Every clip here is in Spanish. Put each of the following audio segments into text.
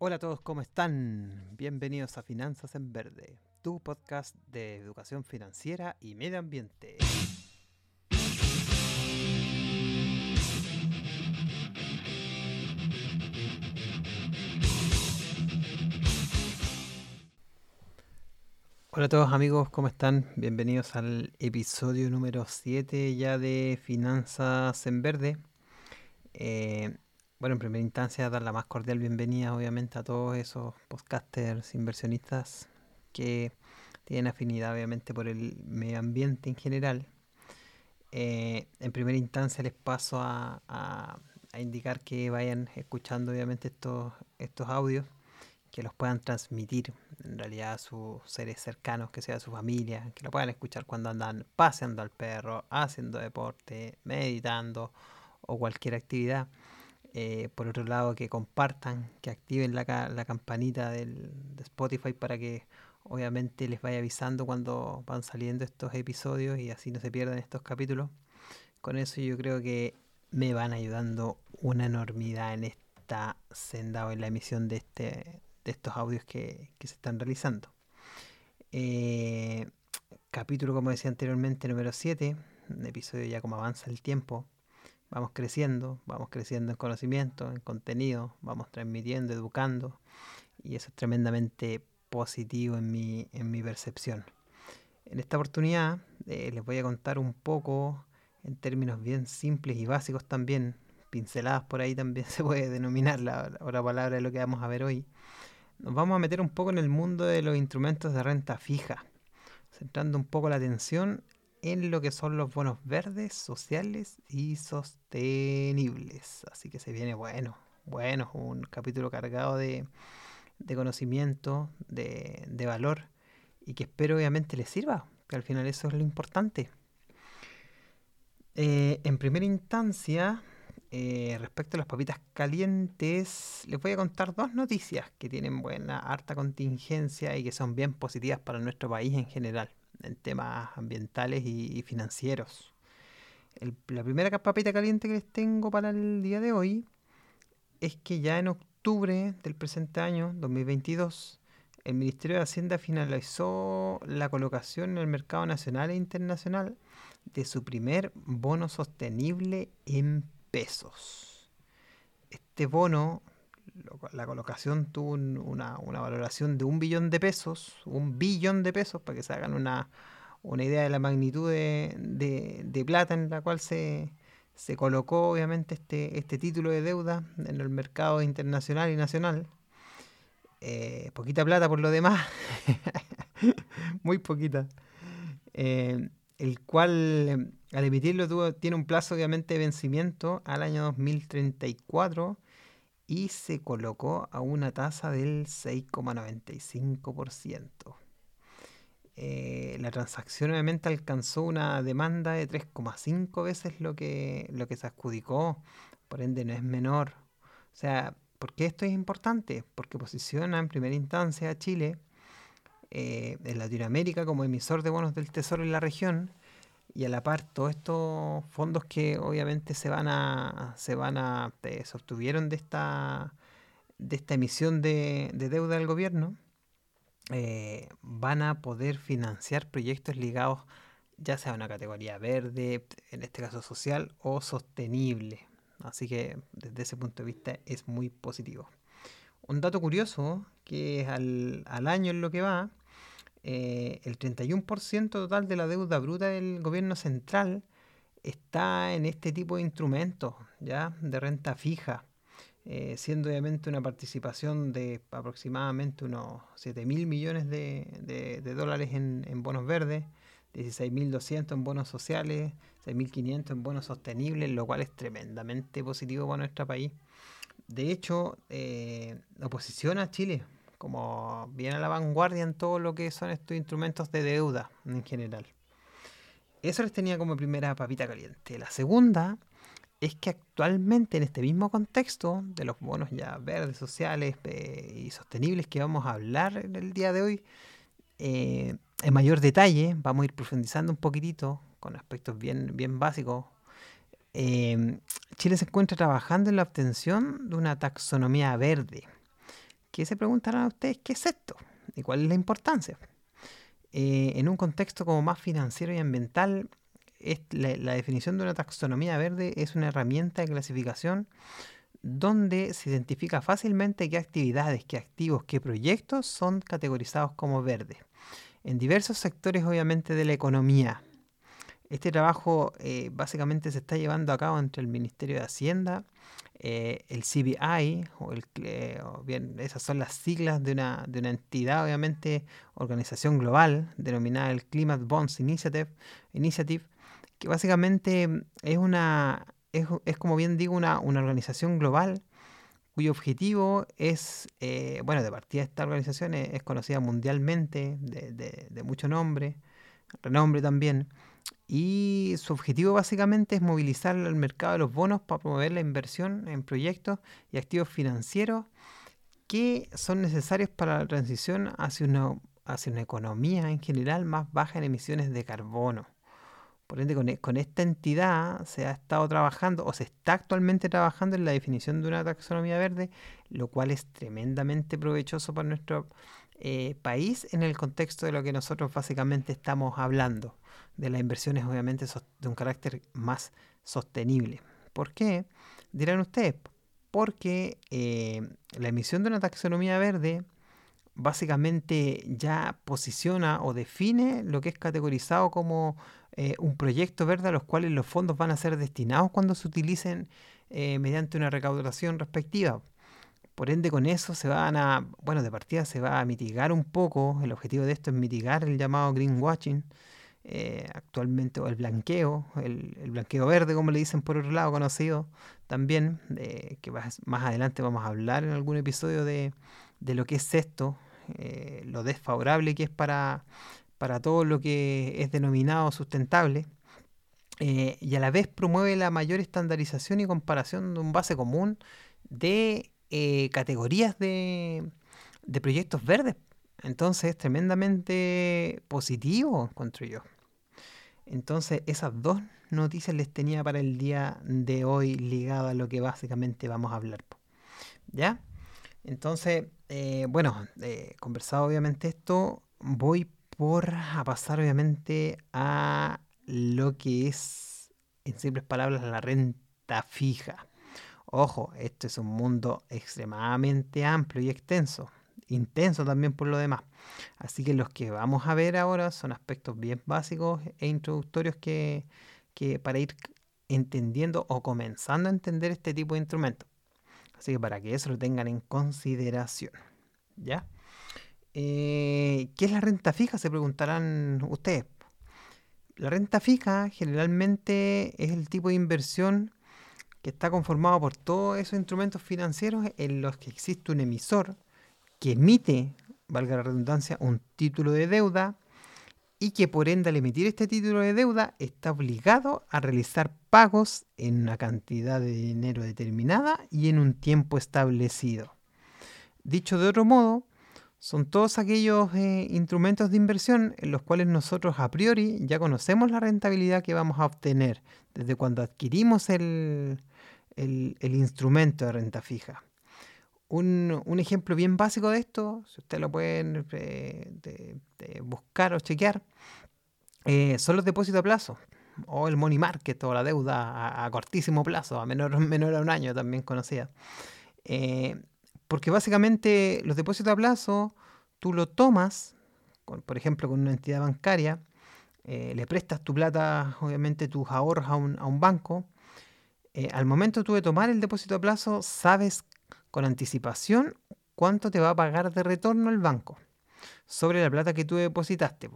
Hola a todos, ¿cómo están? Bienvenidos a Finanzas en Verde, tu podcast de educación financiera y medio ambiente. Hola a todos amigos, ¿cómo están? Bienvenidos al episodio número 7 ya de Finanzas en Verde. Eh, bueno, en primera instancia, dar la más cordial bienvenida, obviamente, a todos esos podcasters inversionistas que tienen afinidad, obviamente, por el medio ambiente en general. Eh, en primera instancia, les paso a, a, indicar que vayan escuchando, obviamente, estos, estos audios, que los puedan transmitir en realidad a sus seres cercanos, que sea su familia, que lo puedan escuchar cuando andan paseando al perro, haciendo deporte, meditando o cualquier actividad eh, por otro lado, que compartan, que activen la, la campanita del, de Spotify para que obviamente les vaya avisando cuando van saliendo estos episodios y así no se pierdan estos capítulos. Con eso yo creo que me van ayudando una enormidad en esta senda o en la emisión de, este, de estos audios que, que se están realizando. Eh, capítulo, como decía anteriormente, número 7, un episodio ya como avanza el tiempo vamos creciendo, vamos creciendo en conocimiento, en contenido, vamos transmitiendo, educando, y eso es tremendamente positivo en mi, en mi percepción. En esta oportunidad eh, les voy a contar un poco en términos bien simples y básicos también, pinceladas por ahí también se puede denominar la, la palabra de lo que vamos a ver hoy. Nos vamos a meter un poco en el mundo de los instrumentos de renta fija, centrando un poco la atención en lo que son los bonos verdes, sociales y sostenibles. Así que se viene bueno, bueno, un capítulo cargado de, conocimiento, de, valor y que espero obviamente les sirva, que al final eso es lo importante. Eh, en primera instancia, eh, respecto a las papitas calientes, les voy a contar dos noticias que tienen buena, harta contingencia y que son bien positivas para nuestro país en general en temas ambientales y, financieros. la primera papita caliente que les tengo para el día de hoy es que ya en octubre del presente año, 2022, el Ministerio de Hacienda finalizó la colocación en el mercado nacional e internacional de su primer bono sostenible en pesos. Este bono la colocación tuvo una, valoración de un billón de pesos, un billón de pesos, para que se hagan una, idea de la magnitud de, plata en la cual se, colocó obviamente este, este título de deuda en el mercado internacional y nacional. Eh, poquita plata por lo demás, muy poquita. Eh, el cual al emitirlo tuvo, tiene un plazo obviamente de vencimiento al año 2034 y se colocó a una tasa del 6,95%. Eh, la transacción obviamente alcanzó una demanda de 3,5 veces lo que, lo que se adjudicó, por ende no es menor. O sea, ¿por qué esto es importante? Porque posiciona en primera instancia a Chile eh, en Latinoamérica como emisor de bonos del Tesoro en la región y a la par todos estos fondos que obviamente se van a se van a se obtuvieron de esta de esta emisión de, deuda del gobierno eh, van a poder financiar proyectos ligados ya sea a una categoría verde, en este caso social o sostenible. Así que desde ese punto de vista es muy positivo. Un dato curioso que al, al año en lo que va, eh, el 31% total de la deuda bruta del gobierno central está en este tipo de instrumentos, ¿ya? De renta fija, eh, siendo obviamente una participación de aproximadamente unos 7 mil millones de, dólares en, bonos verdes, 16.200 en bonos sociales, 6.500 en bonos sostenibles, lo cual es tremendamente positivo para nuestro país. De hecho, eh, oposición a Chile como bien a la vanguardia en todo lo que son estos instrumentos de deuda en general. Eso les tenía como primera papita caliente. La segunda es que actualmente en este mismo contexto de los bonos ya verdes, sociales y sostenibles que vamos a hablar en el día de hoy, eh, en mayor detalle, vamos a ir profundizando un poquitito con aspectos bien, bien básicos. Eh, Chile se encuentra trabajando en la obtención de una taxonomía verde que se preguntarán a ustedes qué es esto y cuál es la importancia. Eh, en un contexto como más financiero y ambiental, la, definición de una taxonomía verde es una herramienta de clasificación donde se identifica fácilmente qué actividades, qué activos, qué proyectos son categorizados como verdes. En diversos sectores, obviamente, de la economía. Este trabajo eh, básicamente se está llevando a cabo entre el Ministerio de Hacienda, eh, el CBI, o, el, bien, esas son las siglas de una, de una entidad, obviamente, organización global, denominada el Climate Bonds Initiative, que básicamente es una, es, como bien digo, una, organización global cuyo objetivo es, eh, bueno, de partida esta organización es, conocida mundialmente, de, de, mucho nombre, renombre también, y su objetivo básicamente es movilizar el mercado de los bonos para promover la inversión en proyectos y activos financieros que son necesarios para la transición hacia una, hacia una economía en general más baja en emisiones de carbono. Por ende, e, con, esta entidad se ha estado trabajando o se está actualmente trabajando en la definición de una taxonomía verde, lo cual es tremendamente provechoso para nuestro eh, país en el contexto de lo que nosotros básicamente estamos hablando, de las inversiones obviamente de un carácter más sostenible. ¿Por qué? Dirán ustedes, porque eh, la emisión de una taxonomía verde básicamente ya posiciona o define lo que es categorizado como eh, un proyecto verde a los cuales los fondos van a ser destinados cuando se utilicen eh, mediante una recaudación respectiva. Por ende, con eso se van a, bueno, de partida se va a mitigar un poco, el objetivo de esto es mitigar el llamado greenwashing, eh, actualmente, o el blanqueo, el, blanqueo verde, como le dicen por otro lado, conocido también, que más, adelante vamos a hablar en algún episodio de, de lo que es esto, lo desfavorable que es para para todo lo que es denominado sustentable eh, y a la vez promueve la mayor estandarización y comparación de un base común de eh, categorías de, proyectos verdes. Entonces es tremendamente positivo, encuentro yo. Entonces esas dos noticias les tenía para el día de hoy ligado a lo que básicamente vamos a hablar. ¿Ya? Entonces, eh, bueno, conversado obviamente esto, voy por a pasar obviamente a lo que es, en simples palabras, la renta fija. Ojo, esto es un mundo extremadamente amplio y extenso, intenso también por lo demás. Así que los que vamos a ver ahora son aspectos bien básicos e introductorios que, para ir entendiendo o comenzando a entender este tipo de instrumentos. Así que para que eso lo tengan en consideración. ¿Ya? Eh, ¿Qué es la renta fija? Se preguntarán ustedes. La renta fija generalmente es el tipo de inversión que está conformado por todos esos instrumentos financieros en los que existe un emisor que emite, valga la redundancia, un título de deuda y que por ende al emitir este título de deuda está obligado a realizar pagos en una cantidad de dinero determinada y en un tiempo establecido. Dicho de otro modo, son todos aquellos eh, instrumentos de inversión en los cuales nosotros a priori ya conocemos la rentabilidad que vamos a obtener desde cuando adquirimos el, instrumento de renta fija. Un, ejemplo bien básico de esto, si ustedes lo pueden eh, buscar o chequear, eh, son los depósitos a plazo, o el money market, o la deuda a, cortísimo plazo, a menor, menor a un año también conocida. Porque básicamente los depósitos a plazo, tú lo tomas, por ejemplo, con una entidad bancaria, eh, le prestas tu plata, obviamente tus ahorros a un, banco. Eh, al momento tú de tomar el depósito a plazo, sabes con anticipación cuánto te va a pagar de retorno el banco sobre la plata que tú depositaste.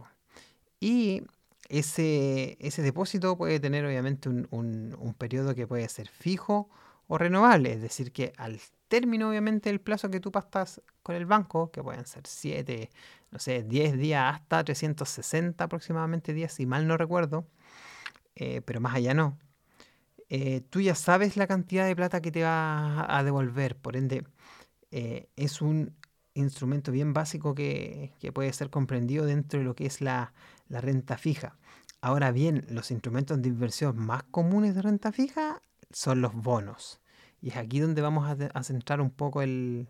Y ese, ese depósito puede tener obviamente un, un periodo que puede ser fijo o renovable, es decir, que al término, obviamente, del plazo que tú pastas con el banco, que pueden ser 7, no sé, 10 días hasta 360 aproximadamente días, si mal no recuerdo, eh, pero más allá no. Eh, tú ya sabes la cantidad de plata que te va a devolver, por ende, eh, es un instrumento bien básico que, puede ser comprendido dentro de lo que es la, renta fija. Ahora bien, los instrumentos de inversión más comunes de renta fija son los bonos. Y es aquí donde vamos a, centrar un poco el,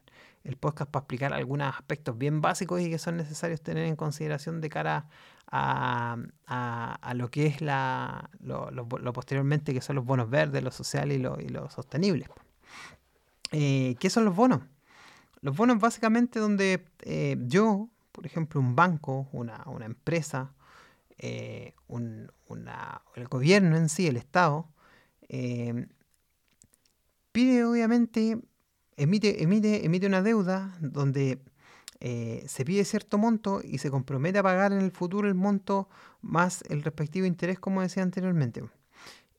podcast para explicar algunos aspectos bien básicos y que son necesarios tener en consideración de cara a, lo que es la, lo, posteriormente que son los bonos verdes, los sociales y los lo sostenibles. Eh, ¿Qué son los bonos? Los bonos básicamente donde eh, yo, por ejemplo, un banco, una, empresa, eh, el gobierno en sí, el Estado, pide obviamente, emite, emite, emite una deuda donde se pide cierto monto y se compromete a pagar en el futuro el monto más el respectivo interés, como decía anteriormente.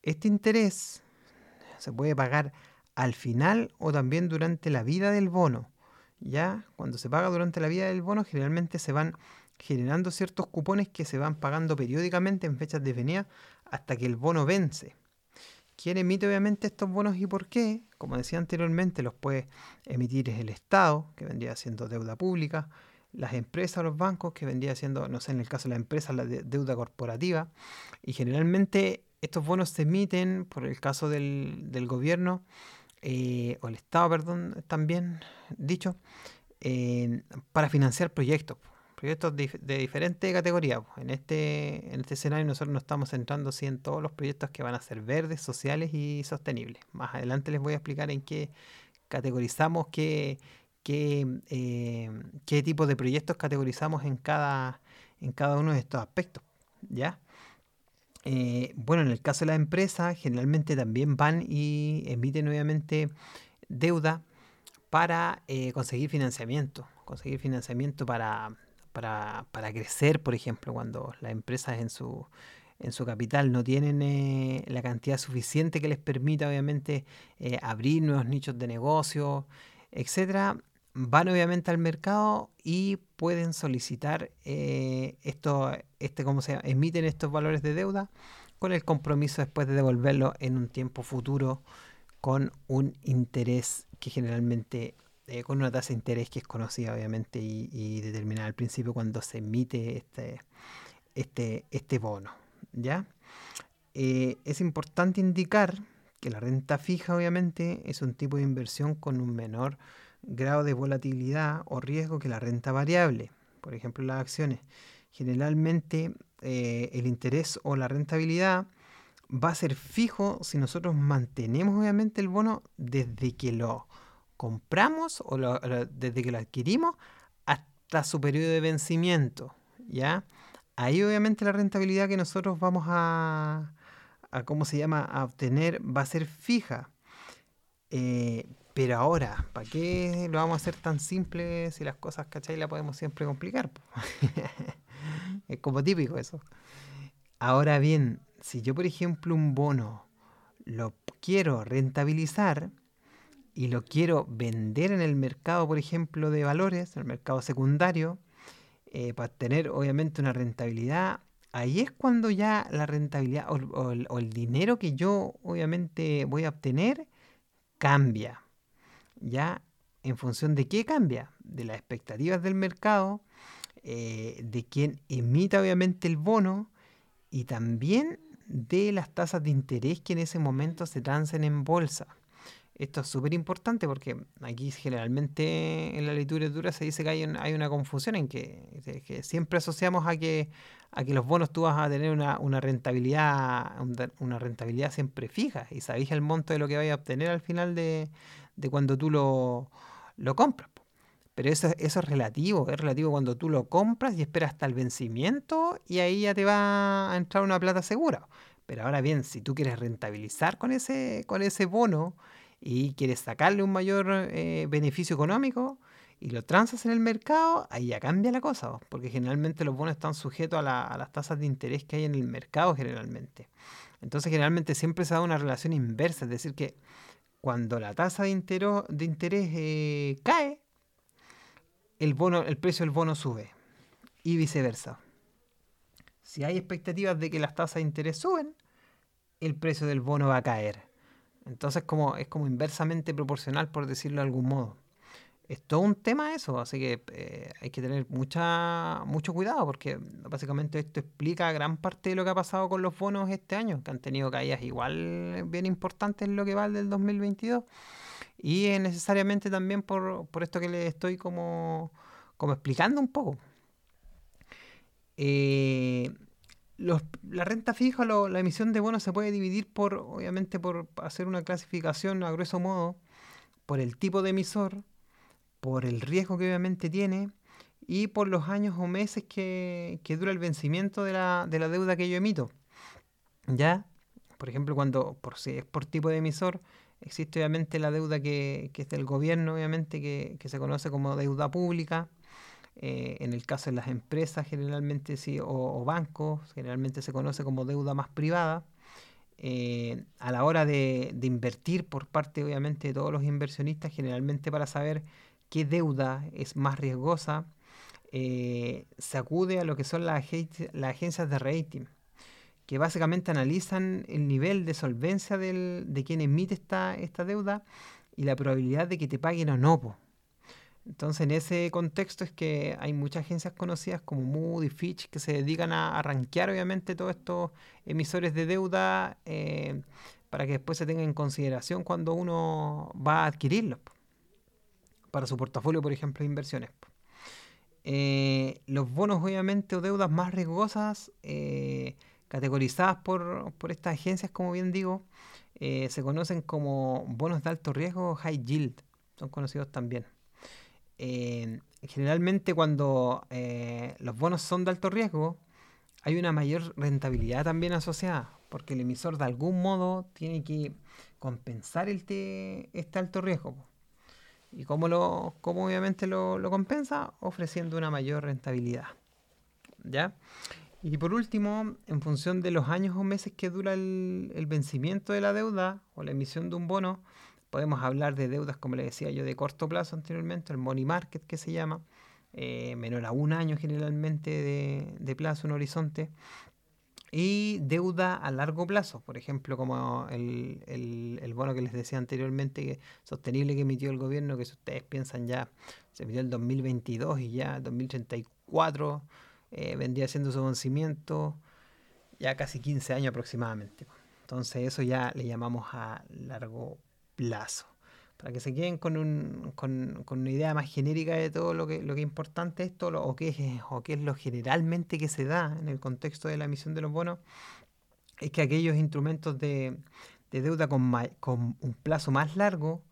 Este interés se puede pagar al final o también durante la vida del bono. Ya cuando se paga durante la vida del bono, generalmente se van generando ciertos cupones que se van pagando periódicamente en fechas definidas hasta que el bono vence. ¿Quién emite obviamente estos bonos y por qué? Como decía anteriormente, los puede emitir el Estado, que vendría siendo deuda pública, las empresas o los bancos, que vendría siendo, no sé, en el caso de la empresa, la deuda corporativa. Y generalmente estos bonos se emiten, por el caso del, del gobierno, eh, o el Estado, perdón, también dicho, eh, para financiar proyectos, proyectos de, diferentes categorías. En este, en este escenario nosotros nos estamos centrando sí, en todos los proyectos que van a ser verdes, sociales y sostenibles. Más adelante les voy a explicar en qué categorizamos, qué, qué, eh, qué tipo de proyectos categorizamos en cada, en cada uno de estos aspectos. ¿Ya? Eh, bueno, en el caso de la empresa, generalmente también van y emiten nuevamente deuda para eh, conseguir financiamiento, conseguir financiamiento para, para, crecer, por ejemplo, cuando las empresas en su, en su capital no tienen eh, la cantidad suficiente que les permita, obviamente, abrir nuevos nichos de negocio, etcétera, van obviamente al mercado y pueden solicitar eh, esto, este, ¿cómo se Emiten estos valores de deuda con el compromiso después de devolverlo en un tiempo futuro con un interés que generalmente, eh, con una tasa de interés que es conocida obviamente y, determinada al principio cuando se emite este, este, este bono. ¿ya? Eh, es importante indicar que la renta fija obviamente es un tipo de inversión con un menor grado de volatilidad o riesgo que la renta variable, por ejemplo las acciones. Generalmente eh, el interés o la rentabilidad va a ser fijo si nosotros mantenemos obviamente el bono desde que lo compramos o desde que lo adquirimos hasta su periodo de vencimiento. ¿ya? Ahí obviamente la rentabilidad que nosotros vamos a, ¿cómo se llama?, a obtener va a ser fija. Eh, pero ahora, ¿para qué lo vamos a hacer tan simple si las cosas, ¿cachai? Las podemos siempre complicar. es como típico eso. Ahora bien, si yo, por ejemplo, un bono lo quiero rentabilizar y lo quiero vender en el mercado, por ejemplo, de valores, en el mercado secundario, eh, para tener obviamente una rentabilidad, ahí es cuando ya la rentabilidad o el dinero que yo obviamente voy a obtener cambia ya en función de qué cambia, de las expectativas del mercado, eh, de quién emita obviamente el bono y también de las tasas de interés que en ese momento se transen en bolsa. Esto es súper importante porque aquí generalmente en la literatura se dice que hay, hay una confusión en que, siempre asociamos a que, a que los bonos tú vas a tener una, rentabilidad una rentabilidad siempre fija y sabéis el monto de lo que vais a obtener al final de, de cuando tú lo, lo compras. Pero eso, eso es relativo, es relativo cuando tú lo compras y esperas hasta el vencimiento y ahí ya te va a entrar una plata segura. Pero ahora bien, si tú quieres rentabilizar con ese, con ese bono y quieres sacarle un mayor eh, beneficio económico y lo transas en el mercado, ahí ya cambia la cosa, porque generalmente los bonos están sujetos a, a las tasas de interés que hay en el mercado generalmente. Entonces generalmente siempre se da una relación inversa, es decir, que cuando la tasa de, de interés eh, cae, el, bono, el precio del bono sube y viceversa. Si hay expectativas de que las tasas de interés suben, el precio del bono va a caer. Entonces como, es como inversamente proporcional, por decirlo de algún modo es todo un tema eso, así que eh, hay que tener mucha, mucho cuidado porque básicamente esto explica gran parte de lo que ha pasado con los bonos este año, que han tenido caídas igual bien importantes en lo que va del 2022. y necesariamente también por, esto que les estoy como, como explicando un poco. Eh, la renta fija, o la emisión de bonos se puede dividir por, obviamente, por hacer una clasificación a grueso modo, por el tipo de emisor, por el riesgo que obviamente tiene y por los años o meses que, dura el vencimiento de la, deuda que yo emito. Ya, por ejemplo, cuando por si es por tipo de emisor, existe obviamente la deuda que, es del gobierno, obviamente, que, se conoce como deuda pública. Eh, en el caso de las empresas, generalmente sí, o, bancos, generalmente se conoce como deuda más privada. Eh, a la hora de, invertir por parte, obviamente, de todos los inversionistas, generalmente para saber qué deuda es más riesgosa, eh, se acude a lo que son las, agencias de rating, que básicamente analizan el nivel de solvencia de quien emite esta, esta deuda y la probabilidad de que te paguen o no. Entonces, en ese contexto es que hay muchas agencias conocidas como Moody, Fitch, que se dedican a, arranquear, obviamente, todos estos emisores de deuda eh, para que después se tenga en consideración cuando uno va a adquirirlos para su portafolio, por ejemplo, de inversiones. Eh, los bonos, obviamente, o deudas más riesgosas, eh, categorizadas por, estas agencias, como bien digo, eh, se conocen como bonos de alto riesgo high yield. Son conocidos también. Generalmente cuando los bonos son de alto riesgo, hay una mayor rentabilidad también asociada, porque el emisor de algún modo tiene que compensar este alto riesgo. ¿Y cómo, lo, cómo obviamente lo, compensa? Ofreciendo una mayor rentabilidad. ¿Ya? Y por último, en función de los años o meses que dura el, vencimiento de la deuda o la emisión de un bono, podemos hablar de deudas, como le decía yo, de corto plazo anteriormente, el money market que se llama, eh, menor a un año generalmente de, de plazo, un horizonte, y deuda a largo plazo, por ejemplo, como el, bono que les decía anteriormente, sostenible que emitió el gobierno, que si ustedes piensan ya, se emitió el 2022 y ya 2034 eh, vendría siendo su vencimiento ya casi 15 años aproximadamente. Entonces eso ya le llamamos a largo plazo para que se queden con, un, con, con, una idea más genérica de todo lo que, lo que es importante esto o, qué es, o qué es lo generalmente que se da en el contexto de la emisión de los bonos, es que aquellos instrumentos de, de deuda con, con un plazo más largo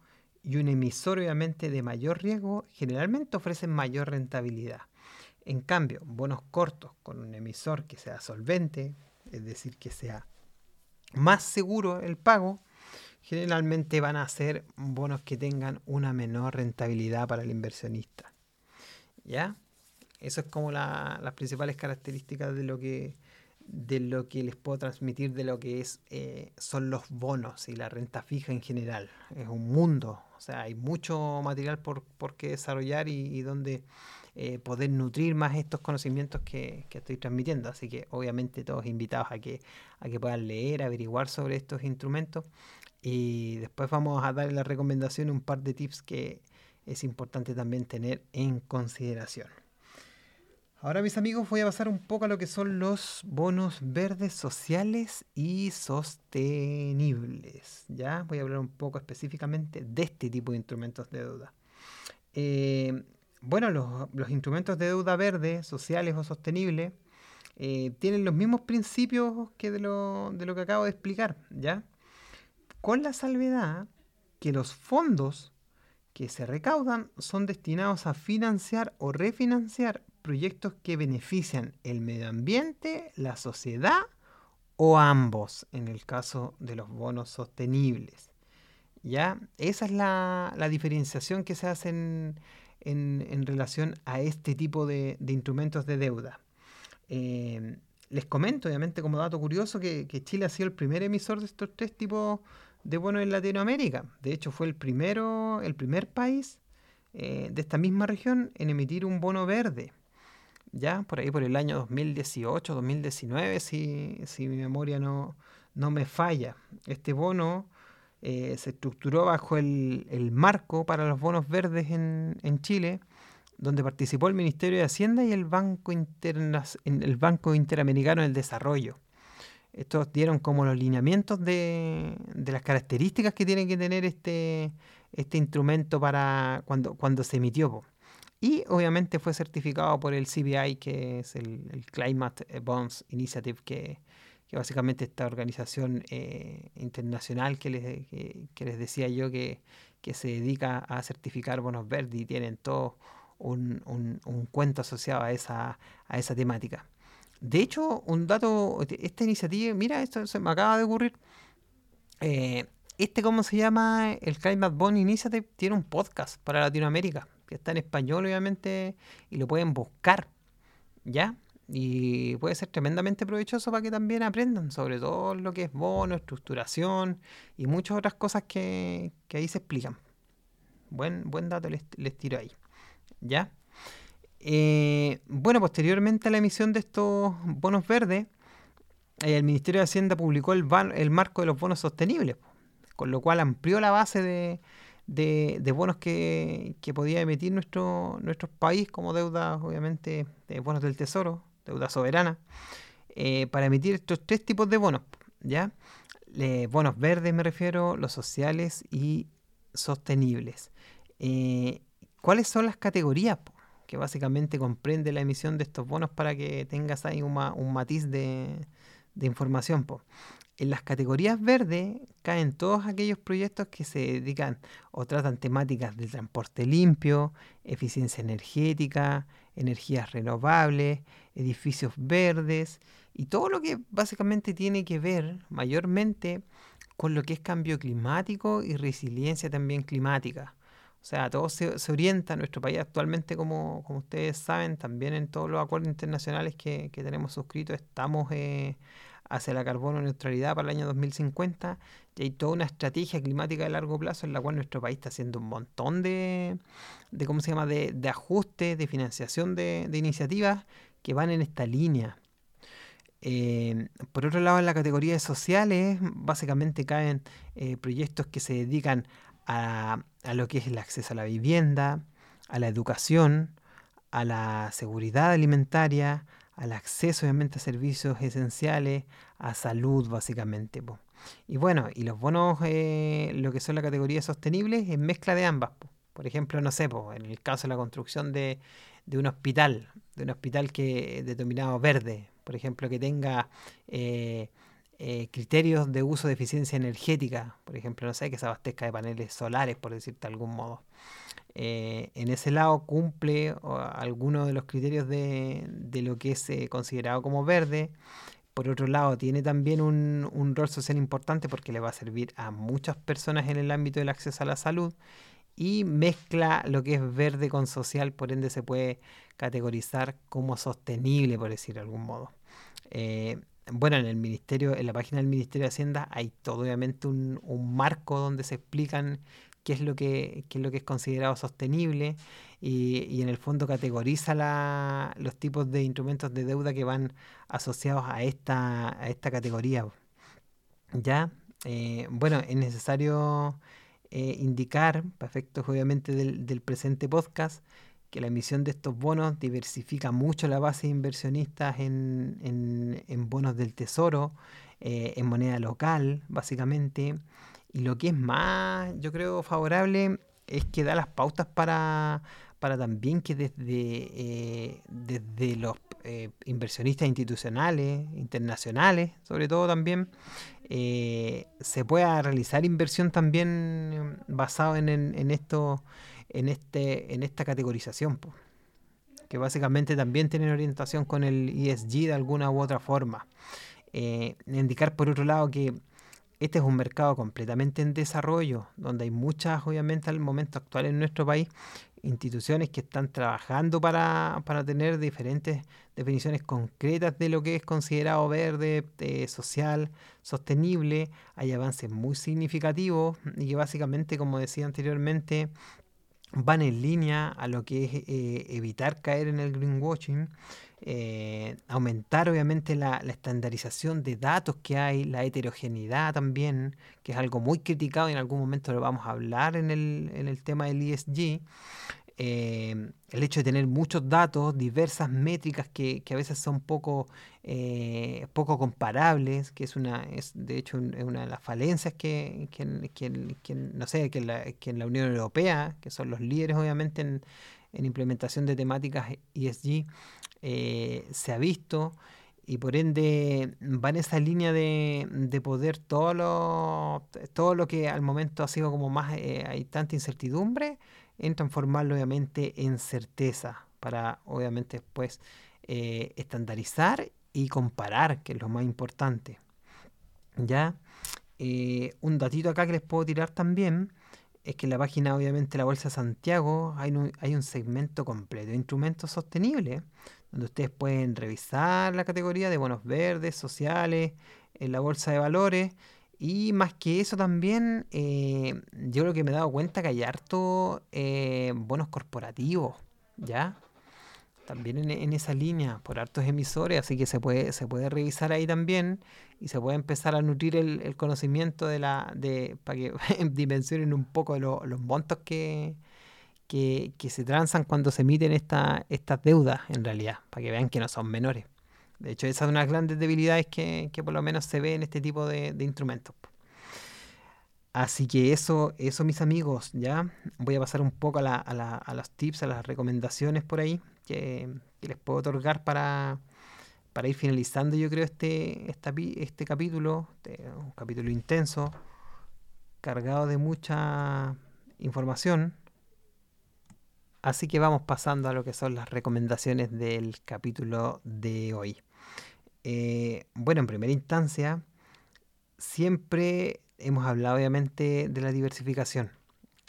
y un emisor obviamente de mayor riesgo generalmente ofrecen mayor rentabilidad. En cambio, bonos cortos con un emisor que sea solvente, es decir, que sea más seguro el pago, generalmente van a ser bonos que tengan una menor rentabilidad para el inversionista. ¿Ya? Eso es como las principales características de lo que de lo que les puedo transmitir de lo que es eh, son los bonos y la renta fija en general. Es un mundo, o sea, hay mucho material por, por qué desarrollar y, donde eh, poder nutrir más estos conocimientos que, que, estoy transmitiendo. Así que obviamente todos invitados a que, a que puedan leer, averiguar sobre estos instrumentos y después vamos a dar la recomendación un par de tips que es importante también tener en consideración. Ahora mis amigos voy a pasar un poco a lo que son los bonos verdes sociales y sostenibles. Ya voy a hablar un poco específicamente de este tipo de instrumentos de deuda. Eh, bueno, los, instrumentos de deuda verde, sociales o sostenibles, eh, tienen los mismos principios que de lo, de lo que acabo de explicar, ¿ya? Con la salvedad que los fondos que se recaudan son destinados a financiar o refinanciar proyectos que benefician el medio ambiente, la sociedad o ambos en el caso de los bonos sostenibles. ¿Ya? Esa es la, diferenciación que se hace en, relación a este tipo de, instrumentos de deuda. Eh, les comento, obviamente, como dato curioso, que, que, Chile ha sido el primer emisor de estos tres tipos de bonos en Latinoamérica. De hecho, fue el primero, el primer país eh, de esta misma región en emitir un bono verde. Ya por ahí por el año 2018, 2019, si, si mi memoria no, no me falla. Este bono eh, se estructuró bajo el, el, marco para los bonos verdes en, en, Chile, donde participó el Ministerio de Hacienda y el Banco, Interna el Banco Interamericano del Desarrollo. Estos dieron como los lineamientos de, las características que tiene que tener este, este instrumento para cuando, cuando se emitió. Y obviamente fue certificado por el CBI, que es el, Climate Bonds Initiative, que, que básicamente esta organización eh, internacional que les, que, les decía yo que, que, se dedica a certificar bonos verdes y tienen todo un, un, cuento asociado a esa, a esa temática. De hecho, un dato, esta iniciativa, mira, esto se me acaba de ocurrir. Eh, este, ¿cómo se llama? El Climate Bond Initiative tiene un podcast para Latinoamérica que está en español, obviamente, y lo pueden buscar, ¿ya? Y puede ser tremendamente provechoso para que también aprendan sobre todo lo que es bono, estructuración y muchas otras cosas que, ahí se explican. Buen, buen dato les, tiro ahí, ¿ya? Eh, bueno, posteriormente a la emisión de estos bonos verdes, eh, el Ministerio de Hacienda publicó el, marco de los bonos sostenibles, con lo cual amplió la base de, bonos que, podía emitir nuestro, país como deuda, obviamente, de bonos del Tesoro, deuda soberana, eh, para emitir estos tres tipos de bonos, ¿ya? bonos verdes me refiero, los sociales y sostenibles. Eh, ¿Cuáles son las categorías? Que básicamente comprende la emisión de estos bonos para que tengas ahí un, matiz de, información. En las categorías verdes caen todos aquellos proyectos que se dedican o tratan temáticas de transporte limpio, eficiencia energética, energías renovables, edificios verdes y todo lo que básicamente tiene que ver mayormente con lo que es cambio climático y resiliencia también climática. O sea, todo se, orienta, nuestro país actualmente, como, como, ustedes saben, también en todos los acuerdos internacionales que, tenemos suscritos, estamos eh, hacia la carbono neutralidad para el año 2050 y hay toda una estrategia climática de largo plazo en la cual nuestro país está haciendo un montón de, de ¿cómo se llama?, de, de ajustes, de financiación de, iniciativas que van en esta línea. Eh, por otro lado, en la categoría de sociales, básicamente caen eh, proyectos que se dedican a, a, lo que es el acceso a la vivienda, a la educación, a la seguridad alimentaria, al acceso obviamente a servicios esenciales, a salud básicamente. Y bueno, y los bonos, eh, lo que son la categoría sostenible, es mezcla de ambas. Por ejemplo, no sé, en el caso de la construcción de, un hospital, de un hospital que denominado verde, por ejemplo, que tenga eh, eh, criterios de uso de eficiencia energética, por ejemplo, no sé, que se abastezca de paneles solares, por decirte de algún modo. Eh, en ese lado cumple algunos de los criterios de, lo que es eh, considerado como verde. Por otro lado, tiene también un, rol social importante porque le va a servir a muchas personas en el ámbito del acceso a la salud y mezcla lo que es verde con social, por ende se puede categorizar como sostenible, por decir de algún modo. Bueno, en el ministerio, en la página del Ministerio de Hacienda hay todo obviamente un, marco donde se explican qué es lo que, es, lo que es considerado sostenible y, en el fondo categoriza los tipos de instrumentos de deuda que van asociados a esta, a esta categoría. ¿Ya? Eh, bueno, es necesario eh, indicar, para efectos obviamente del, presente podcast, que la emisión de estos bonos diversifica mucho la base de inversionistas en, bonos del tesoro, eh, en moneda local, básicamente. Y lo que es más, yo creo, favorable es que da las pautas para, para también que desde, eh, desde los eh, inversionistas institucionales, internacionales, sobre todo también, se pueda realizar inversión también basado en, en, esto, en, este, en esta categorización, que básicamente también tienen orientación con el ESG de alguna u otra forma. indicar por otro lado que este es un mercado completamente en desarrollo, donde hay muchas, obviamente, al momento actual en nuestro país, instituciones que están trabajando para, tener diferentes definiciones concretas de lo que es considerado verde, eh, social, sostenible. Hay avances muy significativos y que básicamente, como decía anteriormente, van en línea a lo que es eh, evitar caer en el greenwashing eh, aumentar obviamente la, estandarización de datos que hay, la heterogeneidad también, que es algo muy criticado y en algún momento lo vamos a hablar en el, tema del ESG. Eh, el hecho de tener muchos datos, diversas métricas que, a veces son poco, eh, poco comparables, que es una, es de hecho una de las falencias que, no sé, que, la, que en la Unión Europea, que son los líderes obviamente en, implementación de temáticas ESG, eh, se ha visto y por ende va en esa línea de, de poder todo lo, todo lo que al momento ha sido como más, hay tanta incertidumbre, en transformarlo obviamente en certeza para obviamente después eh, estandarizar y comparar, que es lo más importante. ¿Ya? Eh, un datito acá que les puedo tirar también es que en la página obviamente la Bolsa de Santiago hay un, hay un segmento completo de instrumentos sostenibles donde ustedes pueden revisar la categoría de bonos verdes, sociales, en la Bolsa de Valores y más que eso también, eh, yo lo que me he dado cuenta que hay harto eh, bonos corporativos, ¿ya? También en, esa línea, por hartos emisores, así que se puede, se puede revisar ahí también y se puede empezar a nutrir el, conocimiento de la, de, para que dimensionen un poco los montos que, que, se transan cuando se emiten esta, estas deudas en realidad, para que vean que no son menores. De hecho, esa es una de las grandes debilidades que, por lo menos se ve en este tipo de, instrumentos. Así que eso, eso mis amigos, ya voy a pasar un poco a, a, los tips, a las recomendaciones por ahí que, les puedo otorgar para, para, ir finalizando yo creo este, este capítulo, este, un capítulo intenso, cargado de mucha información. Así que vamos pasando a lo que son las recomendaciones del capítulo de hoy. Eh, bueno, en primera instancia, siempre hemos hablado obviamente de la diversificación.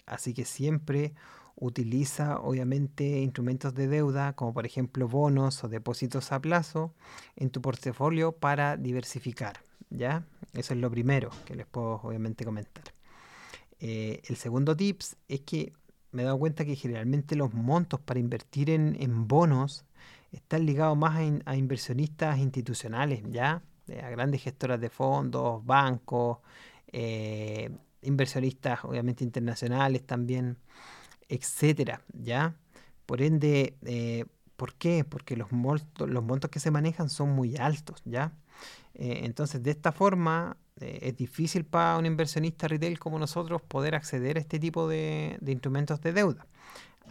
Así que siempre utiliza obviamente instrumentos de deuda como por ejemplo bonos o depósitos a plazo en tu portafolio para diversificar. ¿Ya? Eso es lo primero que les puedo obviamente comentar. Eh, el segundo tips es que me he dado cuenta que generalmente los montos para invertir en, en bonos están ligados más a, inversionistas institucionales, ¿ya? A grandes gestoras de fondos, bancos, eh, inversionistas obviamente internacionales también, etcétera, ¿ya? Por ende, eh, ¿por qué? Porque los montos, que se manejan son muy altos, ¿ya? Eh, entonces, de esta forma, es difícil para un inversionista retail como nosotros poder acceder a este tipo de instrumentos de deuda.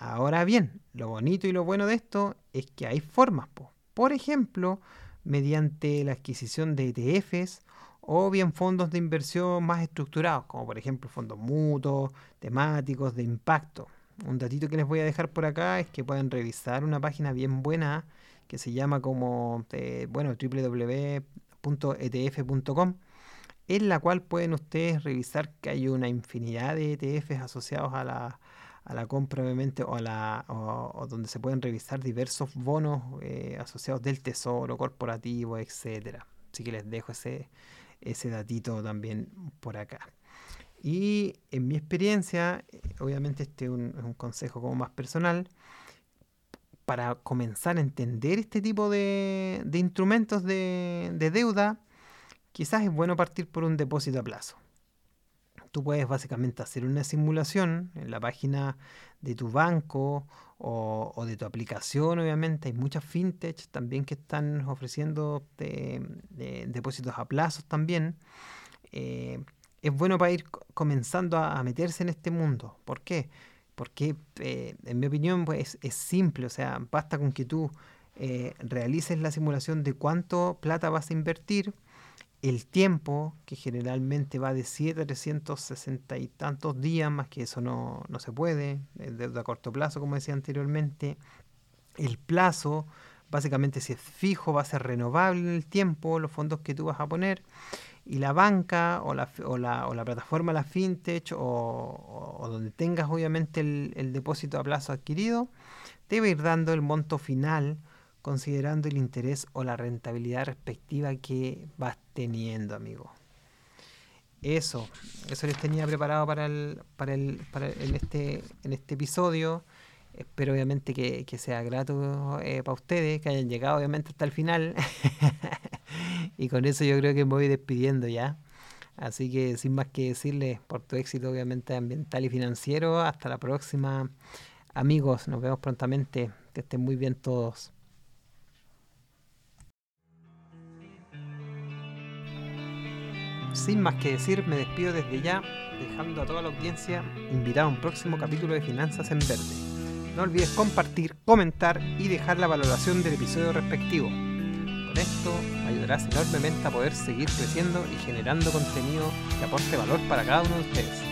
Ahora bien, lo bonito y lo bueno de esto es que hay formas, por ejemplo, mediante la adquisición de ETFs o bien fondos de inversión más estructurados, como por ejemplo fondos mutuos, temáticos, de impacto. Un datito que les voy a dejar por acá es que pueden revisar una página bien buena que se llama como eh, bueno www.etf.com en la cual pueden ustedes revisar que hay una infinidad de ETFs asociados a la a la compra obviamente o, a la, o, donde se pueden revisar diversos bonos eh, asociados del tesoro corporativo, etcétera. Así que les dejo ese, ese datito también por acá. Y en mi experiencia, eh, obviamente este es un, consejo como más personal, para comenzar a entender este tipo de, de instrumentos de, de deuda, quizás es bueno partir por un depósito a plazo tú puedes básicamente hacer una simulación en la página de tu banco o, de tu aplicación, obviamente. Hay muchas fintech también que están ofreciendo depósitos a plazos también. Eh, es bueno para ir comenzando a, meterse en este mundo. ¿Por qué? Porque, eh, en mi opinión, pues, es simple. O sea, basta con que tú eh, realices la simulación de cuánto plata vas a invertir el tiempo, que generalmente va de 7 a 360 y tantos días, más que eso no, se puede, de a corto plazo, como decía anteriormente. El plazo, básicamente si es fijo, va a ser renovable en el tiempo, los fondos que tú vas a poner. Y la banca o la, o la, la plataforma, la fintech, o, donde tengas obviamente el, el depósito a plazo adquirido, te va a ir dando el monto final considerando el interés o la rentabilidad respectiva que vas teniendo, amigo. Eso, eso les tenía preparado para el, para el, para en este, en este episodio. Espero obviamente que, sea grato eh, para ustedes, que hayan llegado obviamente hasta el final. y con eso yo creo que me voy despidiendo ya. Así que sin más que decirles por tu éxito obviamente ambiental y financiero, hasta la próxima Amigos, nos vemos prontamente. Que estén muy bien todos. Sin más que decir, me despido desde ya, dejando a toda la audiencia invitada a un próximo capítulo de Finanzas en Verde. No olvides compartir, comentar y dejar la valoración del episodio respectivo. Con esto me ayudarás enormemente a poder seguir creciendo y generando contenido que aporte valor para cada uno de ustedes.